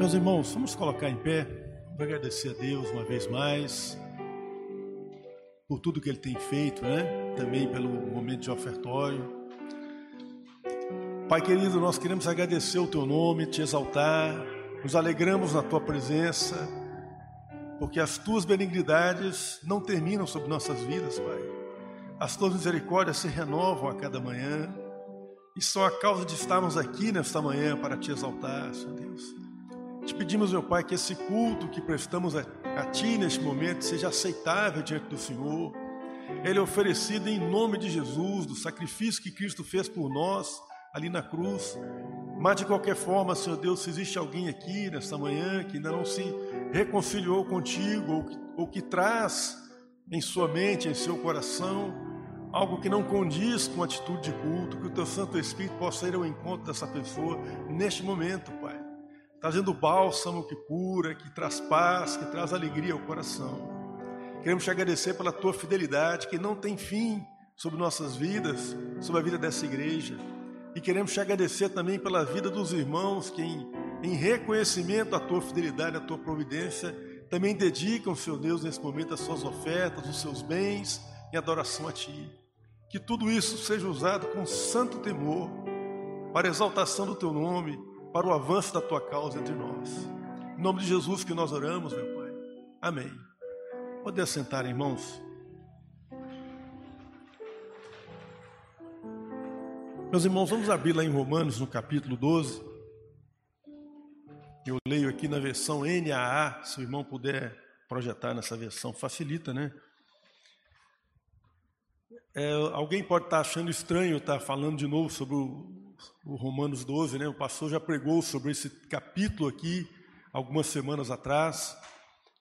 Meus irmãos, vamos colocar em pé, vamos agradecer a Deus uma vez mais por tudo que Ele tem feito, né? Também pelo momento de ofertório. Pai querido, nós queremos agradecer o Teu nome, te exaltar, nos alegramos na Tua presença, porque as Tuas benignidades não terminam sobre nossas vidas, Pai. As Tuas misericórdias se renovam a cada manhã, e só a causa de estarmos aqui nesta manhã para te exaltar, Senhor Deus. Te pedimos, meu Pai, que esse culto que prestamos a, a Ti neste momento seja aceitável diante do Senhor. Ele é oferecido em nome de Jesus, do sacrifício que Cristo fez por nós ali na cruz. Mas de qualquer forma, Senhor Deus, se existe alguém aqui nesta manhã que ainda não se reconciliou contigo ou que, ou que traz em sua mente, em seu coração, algo que não condiz com a atitude de culto, que o teu Santo Espírito possa ir ao encontro dessa pessoa neste momento, trazendo bálsamo que cura, que traz paz, que traz alegria ao coração. Queremos te agradecer pela tua fidelidade, que não tem fim sobre nossas vidas, sobre a vida dessa igreja. E queremos te agradecer também pela vida dos irmãos que, em, em reconhecimento à tua fidelidade, à tua providência, também dedicam, Senhor Deus, nesse momento as suas ofertas, os seus bens em adoração a Ti. Que tudo isso seja usado com santo temor, para a exaltação do Teu nome para o avanço da tua causa entre nós. Em nome de Jesus que nós oramos, meu Pai. Amém. Pode assentar, irmãos. Meus irmãos, vamos abrir lá em Romanos, no capítulo 12. Eu leio aqui na versão NAA, se o irmão puder projetar nessa versão, facilita, né? É, alguém pode estar achando estranho estar falando de novo sobre o, o Romanos 12, né? O pastor já pregou sobre esse capítulo aqui algumas semanas atrás,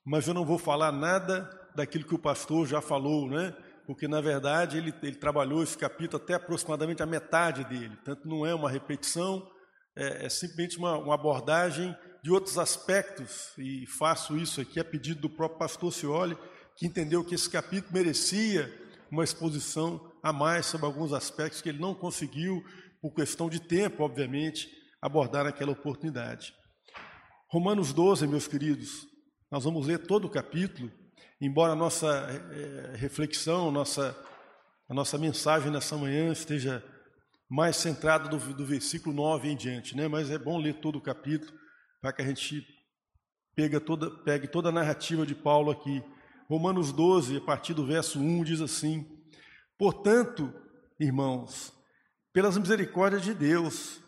mas eu não vou falar nada daquilo que o pastor já falou, né? Porque na verdade ele, ele trabalhou esse capítulo até aproximadamente a metade dele, tanto não é uma repetição, é, é simplesmente uma, uma abordagem de outros aspectos, e faço isso aqui a pedido do próprio pastor Cioli, que entendeu que esse capítulo merecia uma exposição a mais sobre alguns aspectos que ele não conseguiu por questão de tempo, obviamente, abordar aquela oportunidade. Romanos 12, meus queridos, nós vamos ler todo o capítulo, embora a nossa é, reflexão, nossa, a nossa mensagem nessa manhã esteja mais centrada do, do versículo 9 em diante, né? mas é bom ler todo o capítulo para que a gente pegue toda, pegue toda a narrativa de Paulo aqui. Romanos 12, a partir do verso 1, diz assim: Portanto, irmãos, pelas misericórdias de Deus,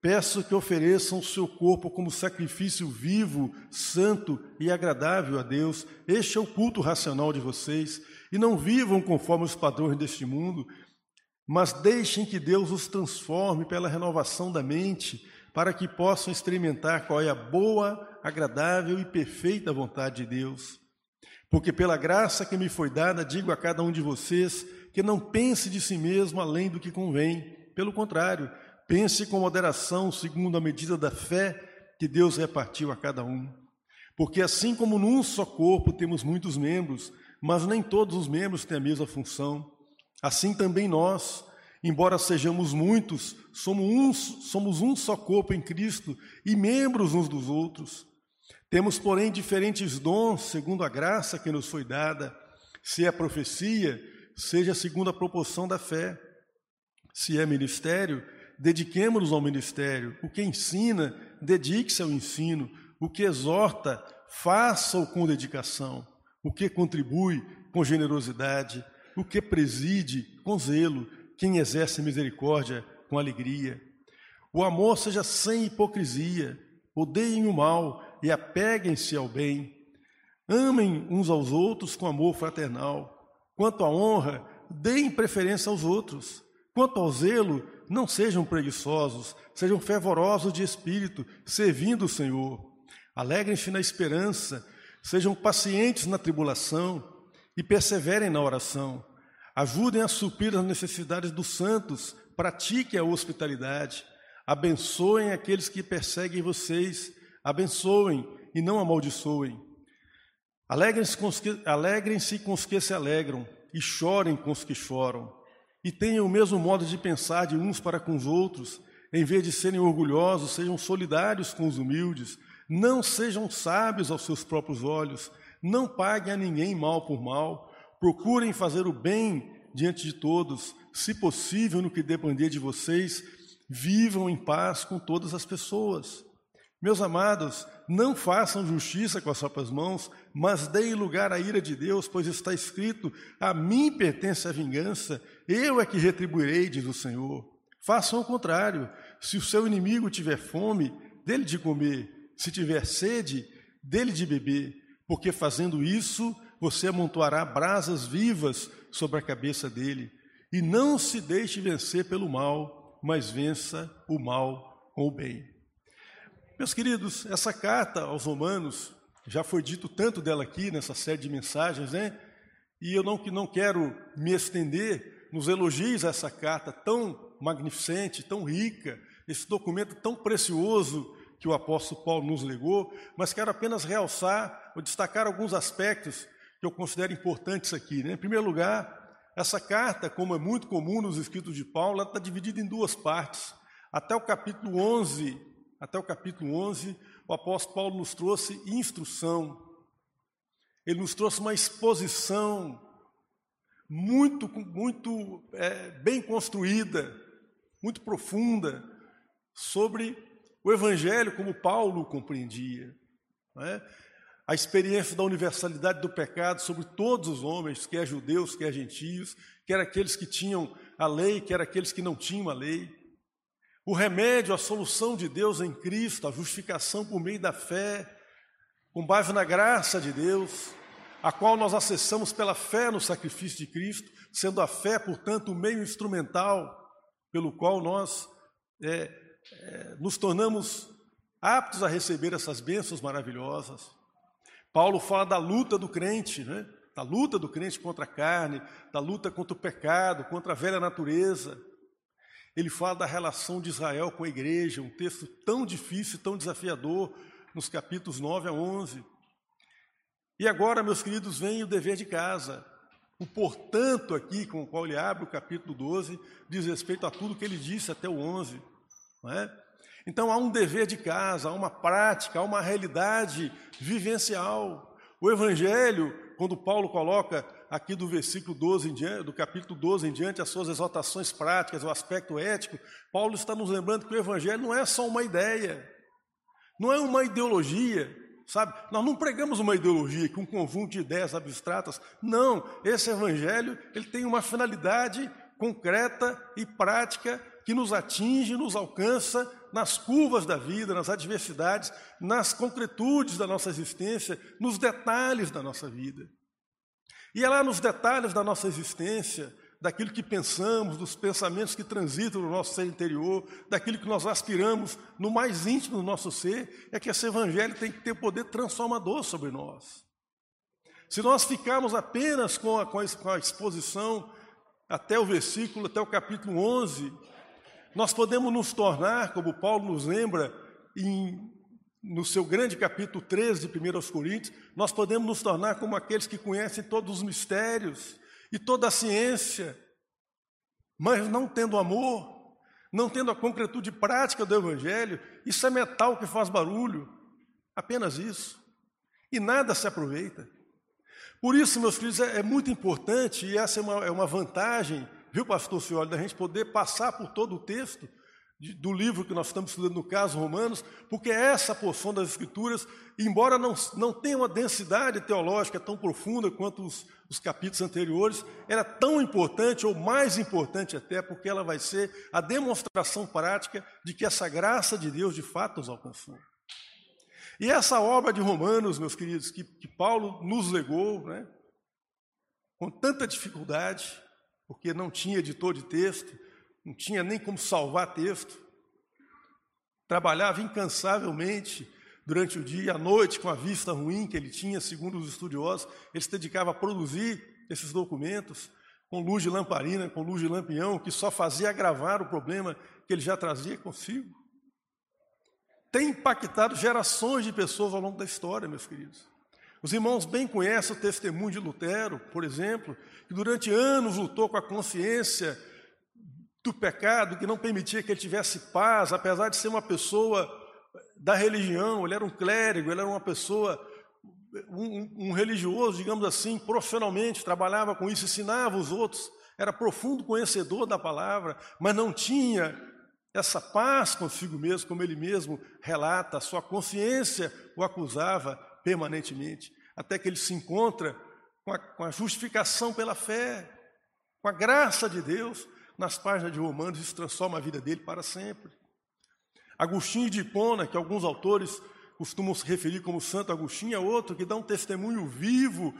peço que ofereçam o seu corpo como sacrifício vivo, santo e agradável a Deus. Este é o culto racional de vocês. E não vivam conforme os padrões deste mundo, mas deixem que Deus os transforme pela renovação da mente, para que possam experimentar qual é a boa, agradável e perfeita vontade de Deus. Porque pela graça que me foi dada, digo a cada um de vocês que não pense de si mesmo além do que convém pelo contrário, pense com moderação, segundo a medida da fé que Deus repartiu a cada um. Porque assim como num só corpo temos muitos membros, mas nem todos os membros têm a mesma função, assim também nós, embora sejamos muitos, somos um, somos um só corpo em Cristo e membros uns dos outros. Temos, porém, diferentes dons segundo a graça que nos foi dada. Se é profecia, seja segundo a proporção da fé. Se é ministério, dediquemos-nos ao ministério. O que ensina, dedique-se ao ensino. O que exorta, faça-o com dedicação. O que contribui, com generosidade. O que preside, com zelo. Quem exerce misericórdia, com alegria. O amor seja sem hipocrisia. Odeiem o mal e apeguem-se ao bem. Amem uns aos outros com amor fraternal. Quanto à honra, deem preferência aos outros. Quanto ao zelo, não sejam preguiçosos, sejam fervorosos de espírito, servindo o Senhor. Alegrem-se na esperança, sejam pacientes na tribulação e perseverem na oração. Ajudem a suprir as necessidades dos santos, pratiquem a hospitalidade. Abençoem aqueles que perseguem vocês, abençoem e não amaldiçoem. Alegrem-se com, alegrem com os que se alegram e chorem com os que choram e tenham o mesmo modo de pensar de uns para com os outros, em vez de serem orgulhosos, sejam solidários com os humildes, Não sejam sábios aos seus próprios olhos, não paguem a ninguém mal por mal, procurem fazer o bem diante de todos, se possível, no que depender de vocês, vivam em paz com todas as pessoas. Meus amados, não façam justiça com as próprias mãos, mas deem lugar à ira de Deus, pois está escrito: A mim pertence a vingança, eu é que retribuirei, diz o Senhor. Façam o contrário. Se o seu inimigo tiver fome, dele de comer. Se tiver sede, dele de beber. Porque fazendo isso, você amontoará brasas vivas sobre a cabeça dele. E não se deixe vencer pelo mal, mas vença o mal com o bem. Meus queridos, essa carta aos Romanos, já foi dito tanto dela aqui nessa série de mensagens, né? E eu não, não quero me estender nos elogios a essa carta tão magnificente, tão rica, esse documento tão precioso que o apóstolo Paulo nos legou, mas quero apenas realçar ou destacar alguns aspectos que eu considero importantes aqui. Né? Em primeiro lugar, essa carta, como é muito comum nos escritos de Paulo, ela está dividida em duas partes. Até o capítulo 11 até o capítulo 11, o apóstolo Paulo nos trouxe instrução, ele nos trouxe uma exposição muito, muito é, bem construída, muito profunda, sobre o Evangelho como Paulo compreendia. É? A experiência da universalidade do pecado sobre todos os homens, quer judeus, quer gentios, quer aqueles que tinham a lei, quer aqueles que não tinham a lei. O remédio, a solução de Deus em Cristo, a justificação por meio da fé, com base na graça de Deus, a qual nós acessamos pela fé no sacrifício de Cristo, sendo a fé, portanto, o meio instrumental pelo qual nós é, é, nos tornamos aptos a receber essas bênçãos maravilhosas. Paulo fala da luta do crente, né? da luta do crente contra a carne, da luta contra o pecado, contra a velha natureza. Ele fala da relação de Israel com a igreja, um texto tão difícil, tão desafiador, nos capítulos 9 a 11. E agora, meus queridos, vem o dever de casa. O portanto aqui, com o qual ele abre o capítulo 12, diz respeito a tudo que ele disse até o 11. Não é? Então há um dever de casa, há uma prática, há uma realidade vivencial. O Evangelho, quando Paulo coloca aqui do versículo 12 em diante, do capítulo 12 em diante, as suas exaltações práticas, o aspecto ético, Paulo está nos lembrando que o Evangelho não é só uma ideia, não é uma ideologia, sabe? Nós não pregamos uma ideologia com um conjunto de ideias abstratas, não. Esse Evangelho ele tem uma finalidade concreta e prática que nos atinge, nos alcança nas curvas da vida, nas adversidades, nas concretudes da nossa existência, nos detalhes da nossa vida. E é lá nos detalhes da nossa existência, daquilo que pensamos, dos pensamentos que transitam no nosso ser interior, daquilo que nós aspiramos no mais íntimo do nosso ser, é que esse Evangelho tem que ter poder transformador sobre nós. Se nós ficarmos apenas com a, com a exposição até o versículo, até o capítulo 11, nós podemos nos tornar, como Paulo nos lembra, em no seu grande capítulo 13 de 1 Coríntios, nós podemos nos tornar como aqueles que conhecem todos os mistérios e toda a ciência, mas não tendo amor, não tendo a concretude prática do Evangelho, isso é metal que faz barulho, apenas isso, e nada se aproveita. Por isso, meus filhos, é, é muito importante, e essa é uma, é uma vantagem, viu, pastor Cioli, da gente poder passar por todo o texto, do livro que nós estamos estudando, no caso Romanos, porque essa porção das Escrituras, embora não, não tenha uma densidade teológica tão profunda quanto os, os capítulos anteriores, ela é tão importante, ou mais importante até, porque ela vai ser a demonstração prática de que essa graça de Deus de fato nos alcançou. E essa obra de Romanos, meus queridos, que, que Paulo nos legou, né, com tanta dificuldade, porque não tinha editor de texto, não tinha nem como salvar texto. Trabalhava incansavelmente durante o dia e a noite com a vista ruim que ele tinha, segundo os estudiosos. Ele se dedicava a produzir esses documentos com luz de lamparina, com luz de lampião, que só fazia agravar o problema que ele já trazia consigo. Tem impactado gerações de pessoas ao longo da história, meus queridos. Os irmãos bem conhecem o testemunho de Lutero, por exemplo, que durante anos lutou com a consciência do pecado que não permitia que ele tivesse paz, apesar de ser uma pessoa da religião, ele era um clérigo, ele era uma pessoa, um, um religioso, digamos assim, profissionalmente, trabalhava com isso, ensinava os outros, era profundo conhecedor da palavra, mas não tinha essa paz consigo mesmo, como ele mesmo relata, sua consciência o acusava permanentemente, até que ele se encontra com a, com a justificação pela fé, com a graça de Deus, nas páginas de Romanos, isso transforma a vida dele para sempre. Agostinho de Hipona, que alguns autores costumam se referir como Santo Agostinho, é outro que dá um testemunho vivo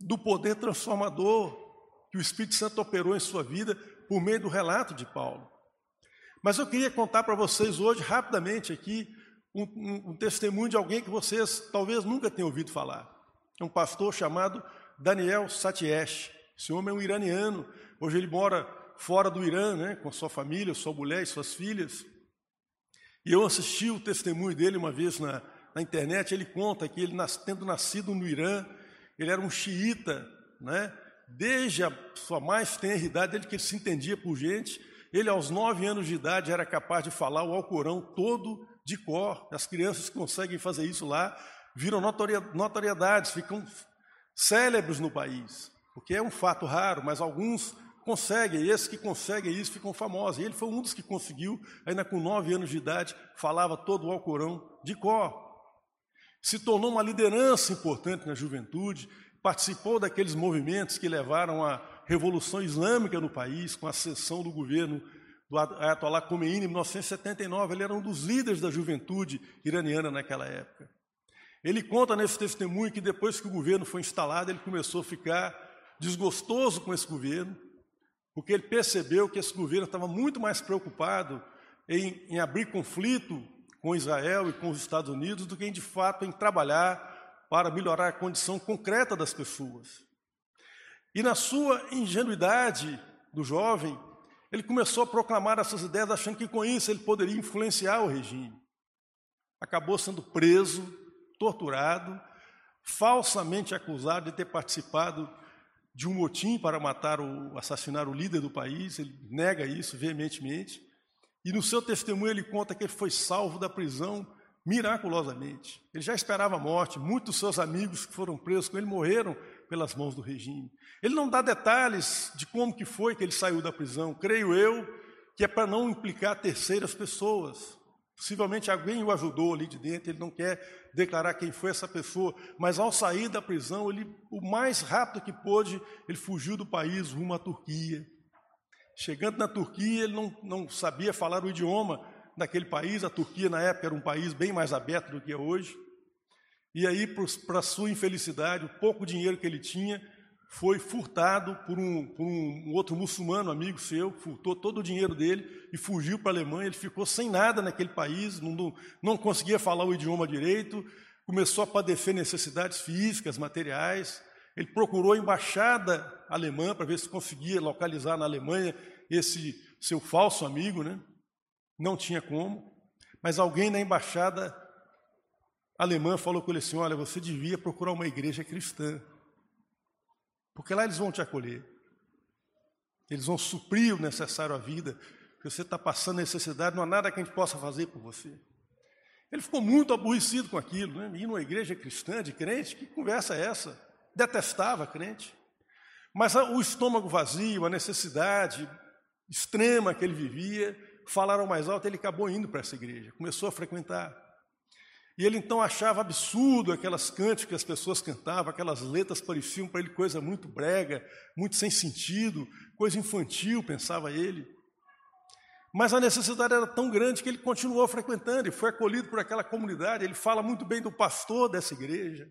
do poder transformador que o Espírito Santo operou em sua vida por meio do relato de Paulo. Mas eu queria contar para vocês hoje, rapidamente aqui, um, um, um, testemunho de alguém que vocês talvez nunca tenham ouvido falar. É um pastor chamado Daniel Satiesh. Esse homem é um iraniano. Hoje ele mora fora do Irã, né, com sua família, sua mulher e suas filhas. E eu assisti o testemunho dele uma vez na, na internet. Ele conta que ele, tendo nascido no Irã, ele era um xiita, né? Desde a sua mais tenra idade, ele que se entendia por gente. Ele, aos nove anos de idade, era capaz de falar o Alcorão todo de cor. As crianças que conseguem fazer isso lá viram notoriedades, ficam célebres no país, porque é um fato raro, mas alguns conseguem, e esses que conseguem isso ficam famosos. E ele foi um dos que conseguiu, ainda com nove anos de idade, falava todo o Alcorão de cor. Se tornou uma liderança importante na juventude, participou daqueles movimentos que levaram à Revolução Islâmica no país, com a cessão do governo do Ayatollah Khomeini em 1979. Ele era um dos líderes da juventude iraniana naquela época. Ele conta nesse testemunho que depois que o governo foi instalado, ele começou a ficar desgostoso com esse governo, porque ele percebeu que esse governo estava muito mais preocupado em, em abrir conflito com Israel e com os Estados Unidos do que, de fato, em trabalhar para melhorar a condição concreta das pessoas. E na sua ingenuidade do jovem, ele começou a proclamar essas ideias, achando que com isso ele poderia influenciar o regime. Acabou sendo preso, torturado, falsamente acusado de ter participado de um motim para matar o assassinar o líder do país, ele nega isso veementemente. E no seu testemunho ele conta que ele foi salvo da prisão miraculosamente. Ele já esperava a morte, muitos dos seus amigos que foram presos com ele morreram pelas mãos do regime. Ele não dá detalhes de como que foi que ele saiu da prisão. Creio eu que é para não implicar terceiras pessoas. Possivelmente alguém o ajudou ali de dentro, ele não quer declarar quem foi essa pessoa, mas ao sair da prisão, ele, o mais rápido que pôde, ele fugiu do país rumo à Turquia. Chegando na Turquia, ele não, não sabia falar o idioma daquele país, a Turquia na época era um país bem mais aberto do que é hoje. E aí, para sua infelicidade, o pouco dinheiro que ele tinha, foi furtado por um, por um, outro muçulmano, amigo seu, furtou todo o dinheiro dele e fugiu para a Alemanha. Ele ficou sem nada naquele país, não, não conseguia falar o idioma direito, começou a padecer necessidades físicas, materiais. Ele procurou a embaixada alemã para ver se conseguia localizar na Alemanha esse seu falso amigo, né? Não tinha como, mas alguém na embaixada alemã falou com ele assim: Olha, você devia procurar uma igreja cristã. Porque lá eles vão te acolher. Eles vão suprir o necessário à vida. Que você está passando necessidade, não há nada que a gente possa fazer por você. Ele ficou muito aborrecido com aquilo, né? Ir numa igreja cristã, de crente, que conversa é essa? Detestava crente. Mas o estômago vazio, a necessidade extrema que ele vivia, falaram mais alto, ele acabou indo para essa igreja, começou a frequentar. E ele então achava absurdo aquelas cânticas que as pessoas cantavam, aquelas letras pareciam para ele coisa muito brega, muito sem sentido, coisa infantil, pensava ele. Mas a necessidade era tão grande que ele continuou frequentando e foi acolhido por aquela comunidade. Ele fala muito bem do pastor dessa igreja,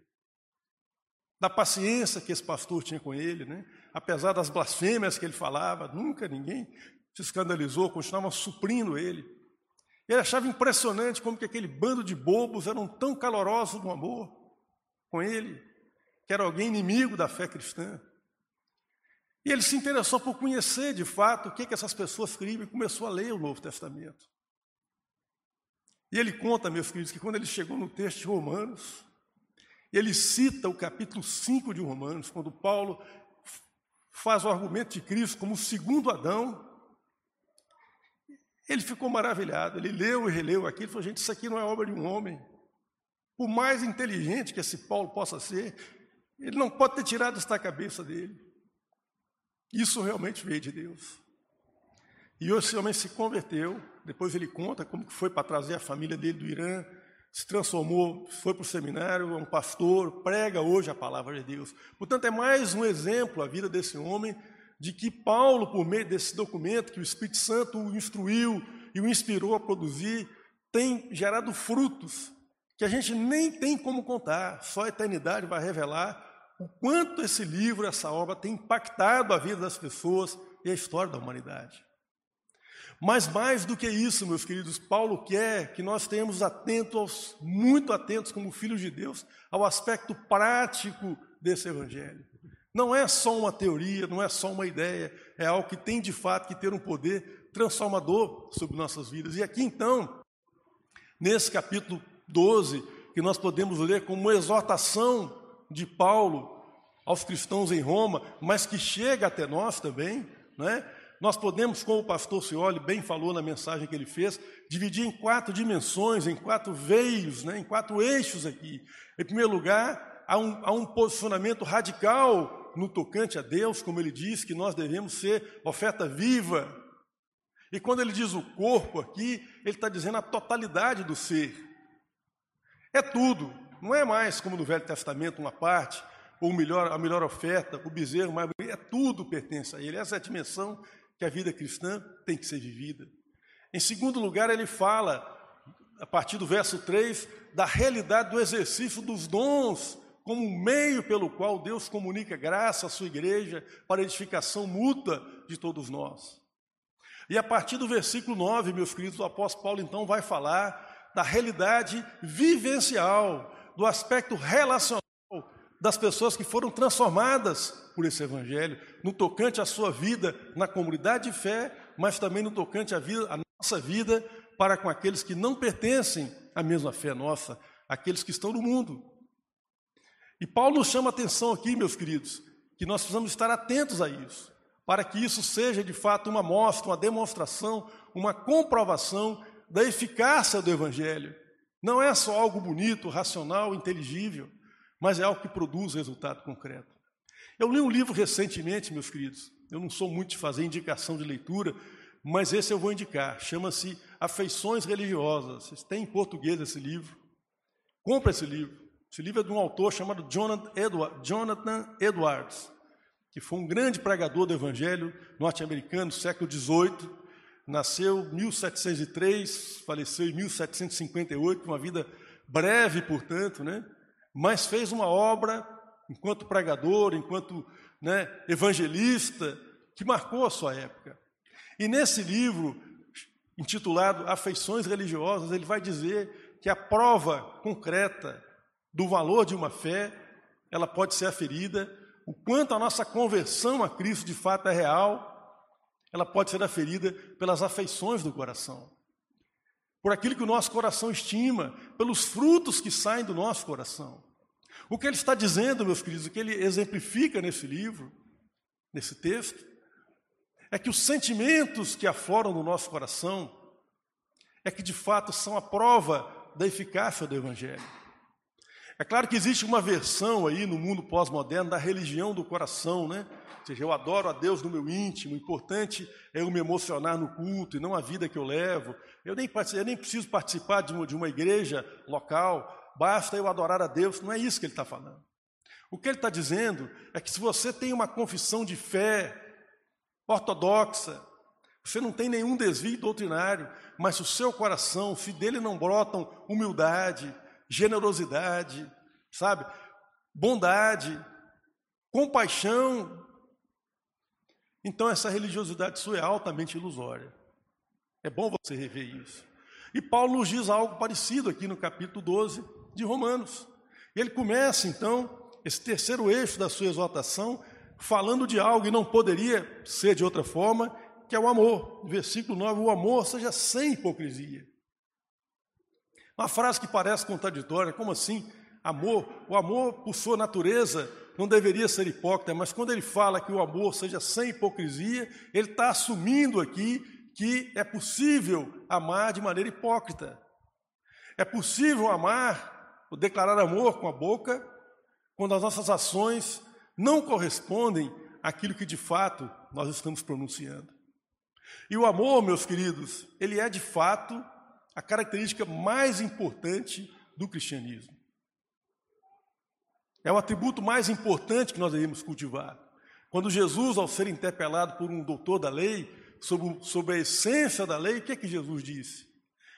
da paciência que esse pastor tinha com ele, né? apesar das blasfêmias que ele falava, nunca ninguém se escandalizou, continuava suprindo ele. Ele achava impressionante como que aquele bando de bobos eram tão calorosos no amor com ele, que era alguém inimigo da fé cristã. E ele se interessou por conhecer de fato o que, que essas pessoas criam e começou a ler o Novo Testamento. E ele conta, meus queridos, que quando ele chegou no texto de Romanos, ele cita o capítulo 5 de Romanos, quando Paulo faz o argumento de Cristo como o segundo Adão, Ele ficou maravilhado, ele leu e releu aquilo e falou: gente, isso aqui não é obra de um homem. Por mais inteligente que esse Paulo possa ser, ele não pode ter tirado isso da cabeça dele. Isso realmente veio de Deus. E esse homem se converteu, depois ele conta como foi para trazer a família dele do Irã, se transformou, foi para o seminário, é um pastor, prega hoje a palavra de Deus. Portanto, é mais um exemplo a vida desse homem de que Paulo, por meio desse documento que o Espírito Santo o instruiu e o inspirou a produzir, tem gerado frutos que a gente nem tem como contar, só a eternidade vai revelar o quanto esse livro, essa obra tem impactado a vida das pessoas e a história da humanidade. Mas mais do que isso, meus queridos, Paulo quer que nós tenhamos atentos, muito atentos como filhos de Deus, ao aspecto prático desse evangelho. Não é só uma teoria, não é só uma ideia, é algo que tem de fato que ter um poder transformador sobre nossas vidas. E aqui então, nesse capítulo 12, que nós podemos ler como uma exortação de Paulo aos cristãos em Roma, mas que chega até nós também, né? Nós podemos, como o pastor Cioli bem falou na mensagem que ele fez, dividir em quatro dimensões, em quatro veios, né? em quatro eixos aqui. Em primeiro lugar, há um, há um posicionamento radical no tocante a Deus, como ele diz, que nós devemos ser oferta viva. E quando ele diz o corpo aqui, ele está dizendo a totalidade do ser. É tudo, não é mais como no Velho Testamento, uma parte, ou melhor, a melhor oferta, o bezerro, mas é tudo pertence a ele. Essa é a dimensão que a vida cristã tem que ser vivida. Em segundo lugar, ele fala, a partir do verso 3, da realidade do exercício dos dons como um meio pelo qual Deus comunica graça à sua igreja para edificação mútua de todos nós. E a partir do versículo 9, meus queridos, o apóstolo Paulo então vai falar da realidade vivencial, do aspecto relacional das pessoas que foram transformadas por esse evangelho, no tocante à sua vida na comunidade de fé, mas também no tocante à, vida, à nossa vida para com aqueles que não pertencem à mesma fé nossa, aqueles que estão no mundo. E Paulo chama a atenção aqui, meus queridos, que nós precisamos estar atentos a isso, para que isso seja de fato uma mostra, uma demonstração, uma comprovação da eficácia do evangelho. Não é só algo bonito, racional, inteligível, mas é algo que produz resultado concreto. Eu li um livro recentemente, meus queridos. Eu não sou muito de fazer indicação de leitura, mas esse eu vou indicar. Chama-se Afeições Religiosas. Têm em português esse livro. Compre esse livro. Esse livro é de um autor chamado Jonathan Edwards, que foi um grande pregador do evangelho norte-americano, século XVIII. Nasceu em 1703, faleceu em 1758, uma vida breve, portanto, né? mas fez uma obra enquanto pregador, enquanto né, evangelista, que marcou a sua época. E nesse livro, intitulado Afeições Religiosas, ele vai dizer que a prova concreta do valor de uma fé, ela pode ser aferida, o quanto a nossa conversão a Cristo de fato é real, ela pode ser aferida pelas afeições do coração. Por aquilo que o nosso coração estima, pelos frutos que saem do nosso coração. O que ele está dizendo, meus queridos, o que ele exemplifica nesse livro, nesse texto, é que os sentimentos que afloram no nosso coração é que de fato são a prova da eficácia do Evangelho. É claro que existe uma versão aí no mundo pós-moderno da religião do coração, né? Ou seja, eu adoro a Deus no meu íntimo, o importante é eu me emocionar no culto e não a vida que eu levo. Eu nem, eu nem preciso participar de uma, de uma igreja local, basta eu adorar a Deus. Não é isso que ele está falando. O que ele está dizendo é que se você tem uma confissão de fé ortodoxa, você não tem nenhum desvio doutrinário, mas o seu coração, se dele não brotam humildade, generosidade, sabe, bondade, compaixão, então essa religiosidade sua é altamente ilusória. É bom você rever isso. E Paulo nos diz algo parecido aqui no capítulo 12 de Romanos. E ele começa então esse terceiro eixo da sua exortação falando de algo e não poderia ser de outra forma, que é o amor. Versículo 9: o amor seja sem hipocrisia. Uma frase que parece contraditória, como assim? Amor, o amor por sua natureza não deveria ser hipócrita, mas quando ele fala que o amor seja sem hipocrisia, ele está assumindo aqui que é possível amar de maneira hipócrita. É possível amar, ou declarar amor com a boca, quando as nossas ações não correspondem àquilo que de fato nós estamos pronunciando. E o amor, meus queridos, ele é de fato a característica mais importante do cristianismo. É o atributo mais importante que nós devemos cultivar. Quando Jesus, ao ser interpelado por um doutor da lei sobre, sobre a essência da lei, o que é que Jesus disse?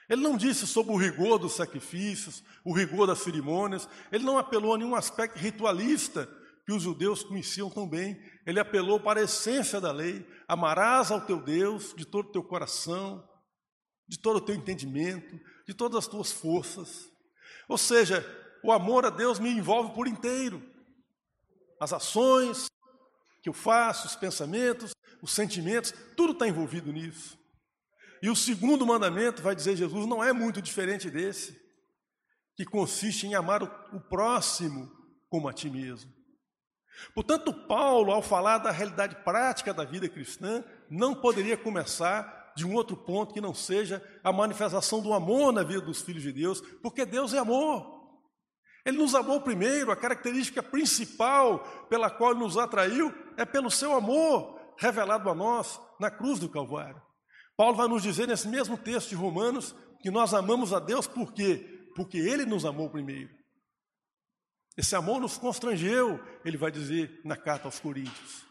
Ele não disse sobre o rigor dos sacrifícios, o rigor das cerimônias, ele não apelou a nenhum aspecto ritualista que os judeus conheciam tão bem. Ele apelou para a essência da lei: amarás ao teu Deus de todo o teu coração, de todo o teu entendimento, de todas as tuas forças. Ou seja, o amor a Deus me envolve por inteiro. As ações que eu faço, os pensamentos, os sentimentos, tudo está envolvido nisso. E o segundo mandamento, vai dizer Jesus, não é muito diferente desse, que consiste em amar o próximo como a ti mesmo. Portanto, Paulo, ao falar da realidade prática da vida cristã, não poderia começar de um outro ponto que não seja a manifestação do amor na vida dos filhos de Deus, porque Deus é amor. Ele nos amou primeiro, a característica principal pela qual ele nos atraiu é pelo seu amor revelado a nós na cruz do Calvário. Paulo vai nos dizer nesse mesmo texto de Romanos que nós amamos a Deus por quê? Porque ele nos amou primeiro. Esse amor nos constrangeu, ele vai dizer na carta aos Coríntios.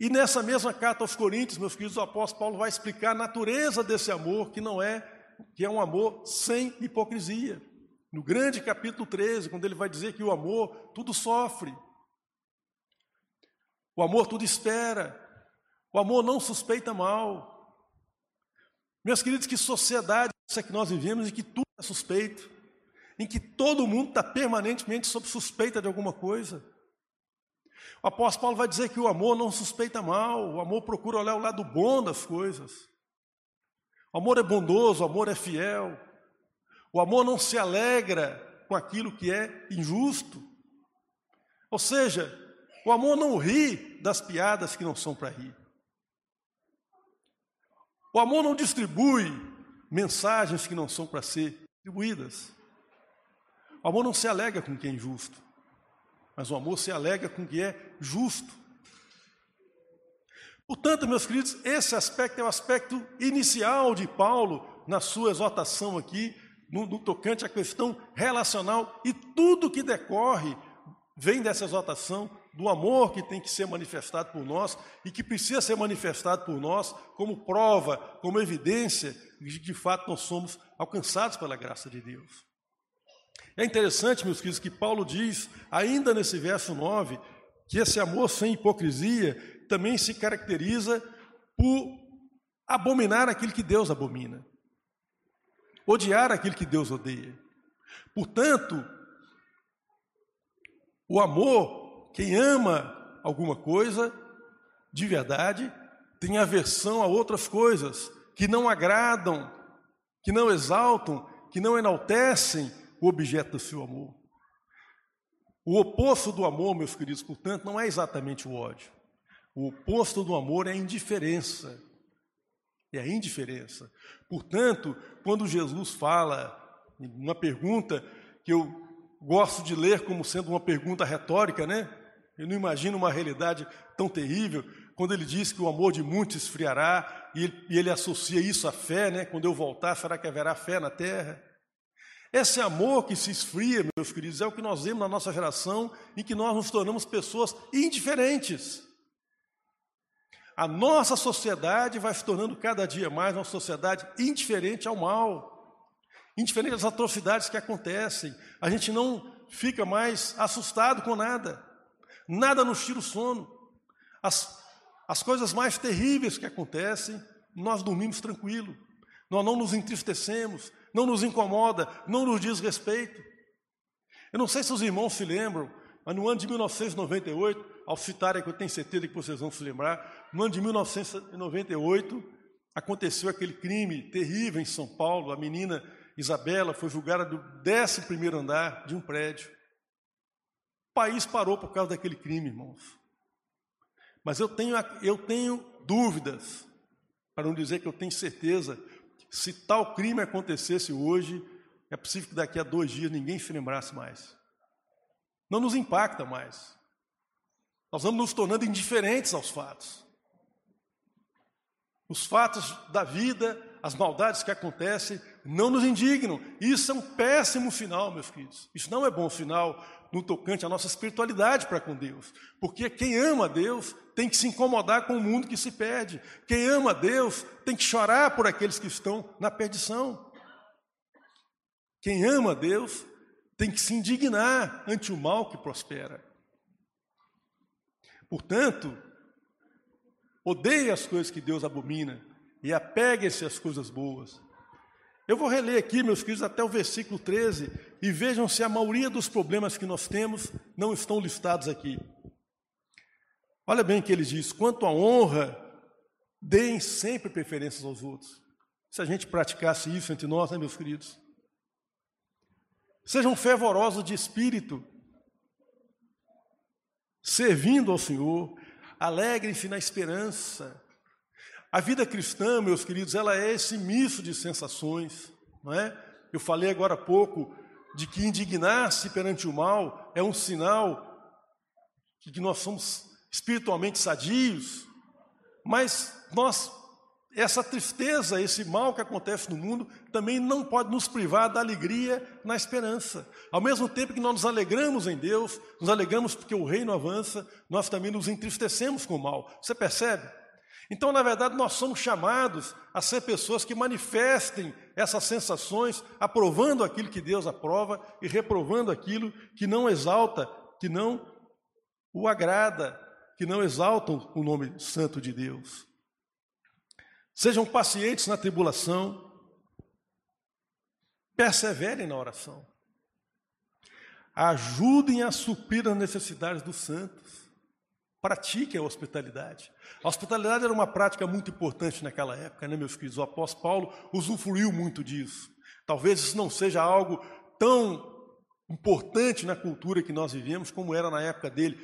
E nessa mesma carta aos Coríntios, meus queridos, o apóstolo Paulo vai explicar a natureza desse amor, que não é, que é um amor sem hipocrisia. No grande capítulo 13, quando ele vai dizer que o amor tudo sofre. O amor tudo espera. O amor não suspeita mal. Meus queridos, que sociedade é essa que nós vivemos e que tudo é suspeito? Em que todo mundo está permanentemente sob suspeita de alguma coisa. O apóstolo Paulo vai dizer que o amor não suspeita mal, o amor procura olhar o lado bom das coisas. O amor é bondoso, o amor é fiel. O amor não se alegra com aquilo que é injusto. Ou seja, o amor não ri das piadas que não são para rir. O amor não distribui mensagens que não são para ser distribuídas. O amor não se alega com quem é injusto, mas o amor se alega com quem é justo. Portanto, meus queridos, esse aspecto é o aspecto inicial de Paulo na sua exortação aqui, no, no tocante à questão relacional, e tudo que decorre vem dessa exortação do amor que tem que ser manifestado por nós e que precisa ser manifestado por nós como prova, como evidência de que de fato nós somos alcançados pela graça de Deus. É interessante, meus queridos, que Paulo diz, ainda nesse verso 9, que esse amor sem hipocrisia também se caracteriza por abominar aquilo que Deus abomina, odiar aquilo que Deus odeia. Portanto, o amor quem ama alguma coisa de verdade tem aversão a outras coisas que não agradam, que não exaltam, que não enaltecem o objeto do seu amor. O oposto do amor, meus queridos, portanto, não é exatamente o ódio. O oposto do amor é a indiferença. É a indiferença. Portanto, quando Jesus fala, uma pergunta que eu gosto de ler como sendo uma pergunta retórica, né? Eu não imagino uma realidade tão terrível quando ele diz que o amor de muitos esfriará e ele, e ele associa isso à fé, né? Quando eu voltar, será que haverá fé na terra? Esse amor que se esfria, meus queridos, é o que nós vemos na nossa geração, em que nós nos tornamos pessoas indiferentes. A nossa sociedade vai se tornando cada dia mais uma sociedade indiferente ao mal, indiferente às atrocidades que acontecem. A gente não fica mais assustado com nada nada nos tira o sono. As, as coisas mais terríveis que acontecem, nós dormimos tranquilo. Nós não nos entristecemos, não nos incomoda, não nos diz respeito. Eu não sei se os irmãos se lembram, mas no ano de 1998, ao citarem que eu tenho certeza que vocês vão se lembrar, no ano de 1998 aconteceu aquele crime terrível em São Paulo. A menina Isabela foi julgada do 11 primeiro andar de um prédio. O país parou por causa daquele crime, irmãos. Mas eu tenho, eu tenho dúvidas, para não dizer que eu tenho certeza, se tal crime acontecesse hoje, é possível que daqui a dois dias ninguém se lembrasse mais. Não nos impacta mais. Nós vamos nos tornando indiferentes aos fatos. Os fatos da vida, as maldades que acontecem, não nos indignam. Isso é um péssimo final, meus queridos. Isso não é bom sinal no tocante à nossa espiritualidade para com Deus. Porque quem ama Deus tem que se incomodar com o mundo que se perde. Quem ama Deus tem que chorar por aqueles que estão na perdição. Quem ama Deus tem que se indignar ante o mal que prospera. Portanto, odeie as coisas que Deus abomina e apegue-se às coisas boas. Eu vou reler aqui, meus queridos, até o versículo 13 e vejam se a maioria dos problemas que nós temos não estão listados aqui. Olha bem o que ele diz: quanto à honra, deem sempre preferências aos outros. Se a gente praticasse isso entre nós, né, meus queridos? Sejam fervorosos de espírito, servindo ao Senhor, alegrem-se na esperança, a vida cristã, meus queridos, ela é esse misto de sensações, não é? Eu falei agora há pouco de que indignar-se perante o mal é um sinal de que nós somos espiritualmente sadios, mas nós essa tristeza, esse mal que acontece no mundo, também não pode nos privar da alegria na esperança. Ao mesmo tempo que nós nos alegramos em Deus, nos alegramos porque o reino avança, nós também nos entristecemos com o mal. Você percebe? Então, na verdade, nós somos chamados a ser pessoas que manifestem essas sensações, aprovando aquilo que Deus aprova e reprovando aquilo que não exalta, que não o agrada, que não exaltam o nome santo de Deus. Sejam pacientes na tribulação, perseverem na oração, ajudem a suprir as necessidades dos santos. Pratique a hospitalidade. A hospitalidade era uma prática muito importante naquela época, né, meus queridos? O apóstolo Paulo usufruiu muito disso. Talvez isso não seja algo tão importante na cultura que nós vivemos, como era na época dele,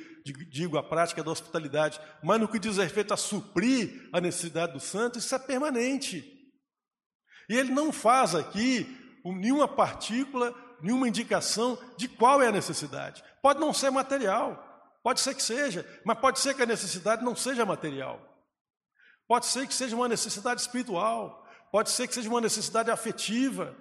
digo, a prática da hospitalidade. Mas no que diz respeito a suprir a necessidade do santo, isso é permanente. E ele não faz aqui nenhuma partícula, nenhuma indicação de qual é a necessidade. Pode não ser material, Pode ser que seja, mas pode ser que a necessidade não seja material. Pode ser que seja uma necessidade espiritual. Pode ser que seja uma necessidade afetiva.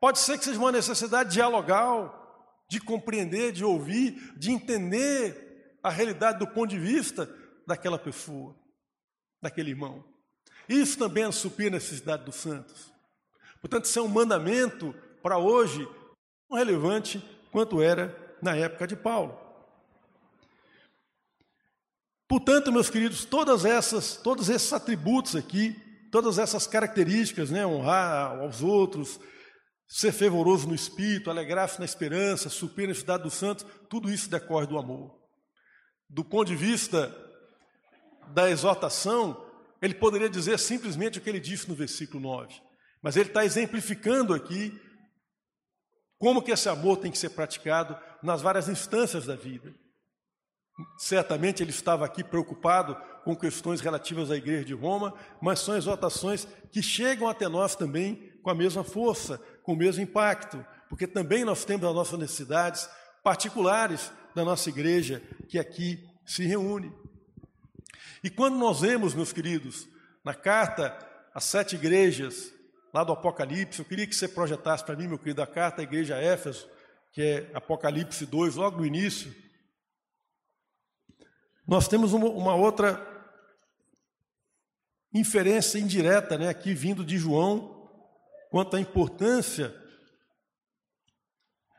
Pode ser que seja uma necessidade dialogal, de compreender, de ouvir, de entender a realidade do ponto de vista daquela pessoa, daquele irmão. Isso também é suprir a necessidade dos santos. Portanto, isso é um mandamento para hoje tão relevante quanto era na época de Paulo. Portanto, meus queridos, todas essas, todos esses atributos aqui, todas essas características, né, honrar aos outros, ser fervoroso no espírito, alegrar-se na esperança, suprir a necessidade dos santos, tudo isso decorre do amor. Do ponto de vista da exortação, ele poderia dizer simplesmente o que ele disse no versículo 9, mas ele está exemplificando aqui como que esse amor tem que ser praticado nas várias instâncias da vida. Certamente ele estava aqui preocupado com questões relativas à igreja de Roma, mas são exortações que chegam até nós também com a mesma força, com o mesmo impacto, porque também nós temos as nossas necessidades particulares da nossa igreja que aqui se reúne. E quando nós vemos, meus queridos, na carta às sete igrejas, lá do Apocalipse, eu queria que você projetasse para mim, meu querido, a carta à igreja Éfeso, que é Apocalipse 2, logo no início, nós temos uma, outra inferência indireta, né, aqui vindo de João, quanto à importância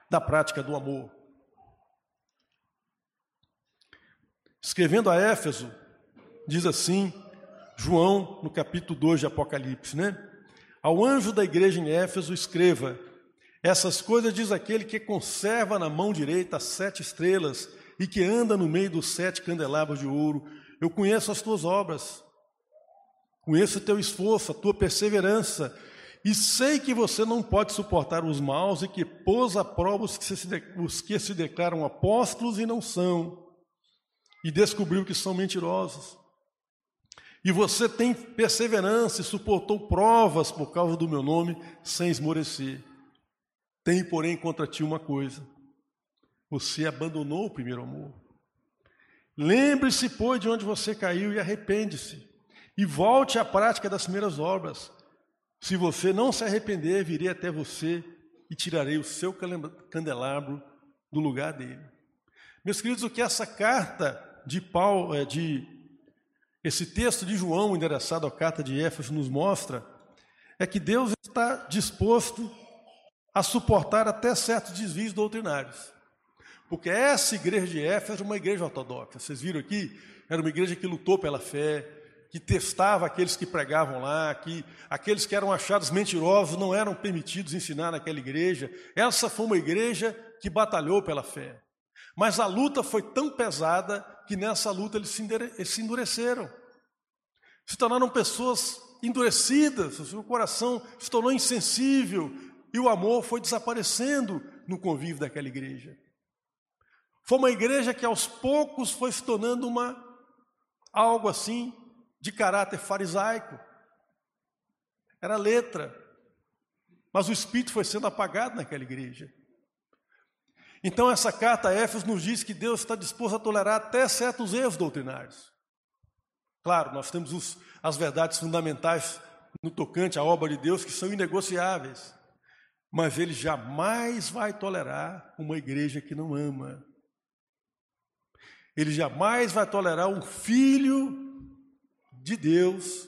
da prática do amor. Escrevendo a Éfeso, diz assim, João, no capítulo 2 de Apocalipse, né? Ao anjo da igreja em Éfeso, escreva: Essas coisas diz aquele que conserva na mão direita as sete estrelas e que anda no meio dos sete candelabros de ouro. Eu conheço as tuas obras, conheço o teu esforço, a tua perseverança, e sei que você não pode suportar os maus e que pôs a prova os que se, os que se declaram apóstolos e não são, e descobriu que são mentirosos. E você tem perseverança e suportou provas por causa do meu nome, sem esmorecer. Tem, porém, contra ti uma coisa: você abandonou o primeiro amor. Lembre-se, pois, de onde você caiu e arrepende-se. E volte à prática das primeiras obras. Se você não se arrepender, virei até você e tirarei o seu candelabro do lugar dele. Meus queridos, o que essa carta de Paulo, é, de esse texto de João endereçado à carta de Éfeso nos mostra é que Deus está disposto a suportar até certos desvios doutrinários. Porque essa igreja de Éfeso era uma igreja ortodoxa. Vocês viram aqui? Era uma igreja que lutou pela fé, que testava aqueles que pregavam lá, que aqueles que eram achados mentirosos não eram permitidos ensinar naquela igreja. Essa foi uma igreja que batalhou pela fé. Mas a luta foi tão pesada que nessa luta eles se endureceram. Se tornaram pessoas endurecidas, o seu coração se tornou insensível e o amor foi desaparecendo no convívio daquela igreja. Foi uma igreja que aos poucos foi se tornando uma algo assim de caráter farisaico. Era letra. Mas o espírito foi sendo apagado naquela igreja. Então, essa carta a Éfeso nos diz que Deus está disposto a tolerar até certos erros doutrinários. Claro, nós temos os, as verdades fundamentais no tocante à obra de Deus que são inegociáveis, mas Ele jamais vai tolerar uma igreja que não ama. Ele jamais vai tolerar um filho de Deus,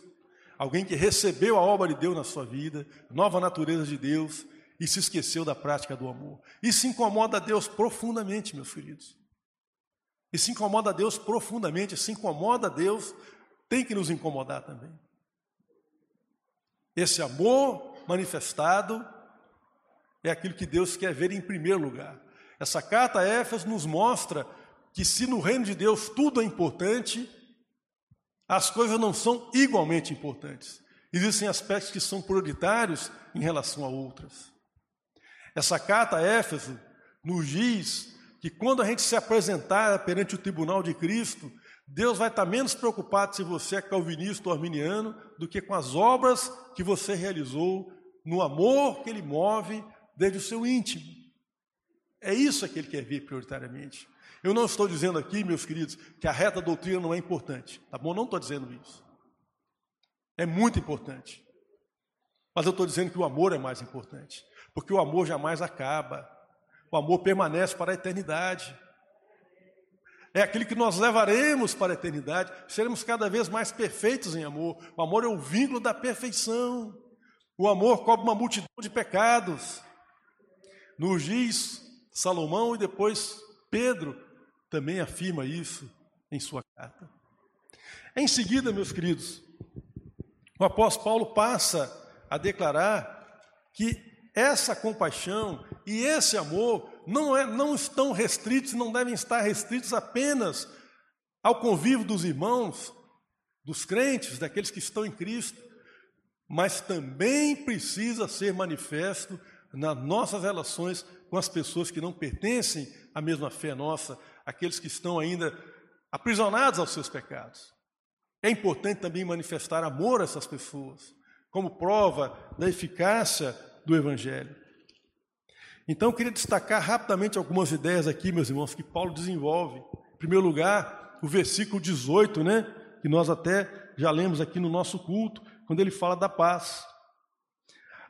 alguém que recebeu a obra de Deus na sua vida, nova natureza de Deus, e se esqueceu da prática do amor. Isso incomoda a Deus profundamente, meus queridos. Isso incomoda a Deus profundamente, se incomoda a Deus, tem que nos incomodar também. Esse amor manifestado é aquilo que Deus quer ver em primeiro lugar. Essa carta a Éfeso nos mostra que se no reino de Deus tudo é importante, as coisas não são igualmente importantes. Existem aspectos que são prioritários em relação a outras. Essa carta a Éfeso nos diz que quando a gente se apresentar perante o tribunal de Cristo, Deus vai estar menos preocupado se você é calvinista ou arminiano do que com as obras que você realizou no amor que Ele move desde o seu íntimo. É isso que Ele quer ver prioritariamente. Eu não estou dizendo aqui, meus queridos, que a reta doutrina não é importante, tá bom? Não estou dizendo isso. É muito importante. Mas eu estou dizendo que o amor é mais importante porque o amor jamais acaba. O amor permanece para a eternidade. É aquilo que nós levaremos para a eternidade. Seremos cada vez mais perfeitos em amor. O amor é o vínculo da perfeição. O amor cobre uma multidão de pecados. Nos diz Salomão e depois Pedro também afirma isso em sua carta. Em seguida, meus queridos, o apóstolo Paulo passa a declarar que essa compaixão e esse amor não, é, não estão restritos, não devem estar restritos apenas ao convívio dos irmãos, dos crentes, daqueles que estão em Cristo, mas também precisa ser manifesto nas nossas relações com as pessoas que não pertencem à mesma fé nossa, aqueles que estão ainda aprisionados aos seus pecados. É importante também manifestar amor a essas pessoas, como prova da eficácia do Evangelho. Então, eu queria destacar rapidamente algumas ideias aqui, meus irmãos, que Paulo desenvolve. Em primeiro lugar, o versículo 18, né, que nós até já lemos aqui no nosso culto, quando ele fala da paz.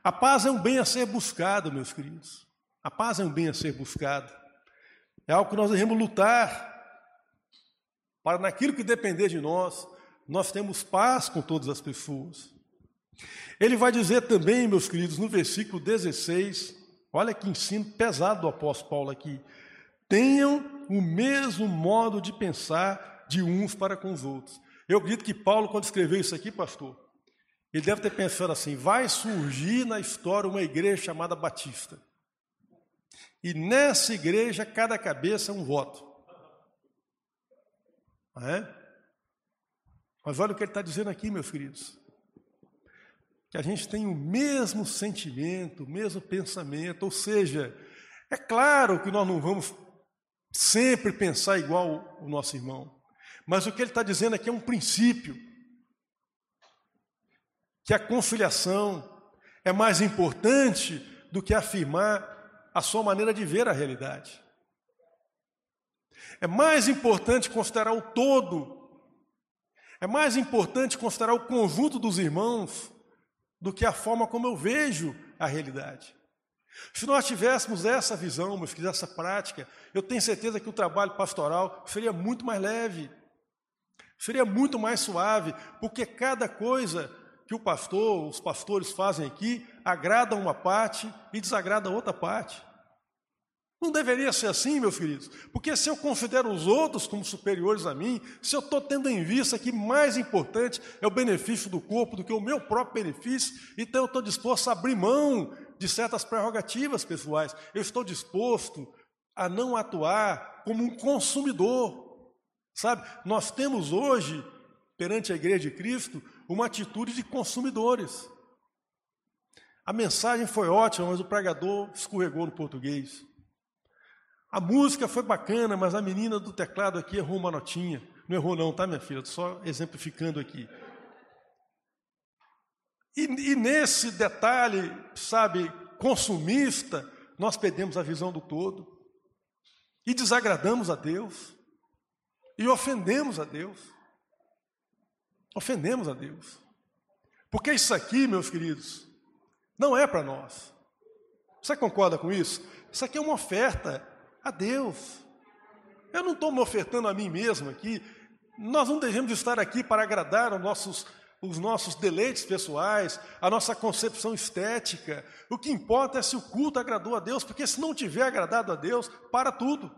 A paz é um bem a ser buscado, meus queridos. A paz é um bem a ser buscado. É algo que nós devemos lutar para naquilo que depender de nós, nós temos paz com todas as pessoas. Ele vai dizer também, meus queridos, no versículo 16, olha que ensino pesado do apóstolo Paulo aqui. Tenham o mesmo modo de pensar de uns para com os outros. Eu acredito que Paulo, quando escreveu isso aqui, pastor, ele deve ter pensado assim: vai surgir na história uma igreja chamada Batista. E nessa igreja, cada cabeça é um voto. Não é? Mas olha o que ele está dizendo aqui, meus queridos que a gente tem o mesmo sentimento, o mesmo pensamento, ou seja, é claro que nós não vamos sempre pensar igual o nosso irmão, mas o que ele está dizendo aqui é um princípio. que a conciliação é mais importante do que afirmar a sua maneira de ver a realidade. É mais importante considerar o todo, é mais importante considerar o conjunto dos irmãos do que a forma como eu vejo a realidade. Se nós tivéssemos essa visão, meus queridos, essa prática, eu tenho certeza que o trabalho pastoral seria muito mais leve, seria muito mais suave, porque cada coisa que o pastor, os pastores fazem aqui, agrada uma parte e desagrada outra parte. Não deveria ser assim, meus queridos, porque se eu considero os outros como superiores a mim, se eu estou tendo em vista que mais importante é o benefício do corpo do que o meu próprio benefício, então eu estou disposto a abrir mão de certas prerrogativas pessoais, eu estou disposto a não atuar como um consumidor. Sabe, nós temos hoje, perante a Igreja de Cristo, uma atitude de consumidores. A mensagem foi ótima, mas o pregador escorregou no português. A música foi bacana, mas a menina do teclado aqui errou uma notinha. Não errou não, tá, minha filha? Estou só exemplificando aqui. E, e, nesse detalhe, sabe, consumista, nós perdemos a visão do todo. E desagradamos a Deus. E ofendemos a Deus. Ofendemos a Deus. Porque isso aqui, meus queridos, não é para nós. Você concorda com isso? Isso aqui é uma oferta a Deus. Eu não estou me ofertando a mim mesmo aqui. Nós não devemos estar aqui para agradar os nossos, os nossos deleites pessoais, a nossa concepção estética. O que importa é se o culto agradou a Deus, porque se não tiver agradado a Deus, para tudo.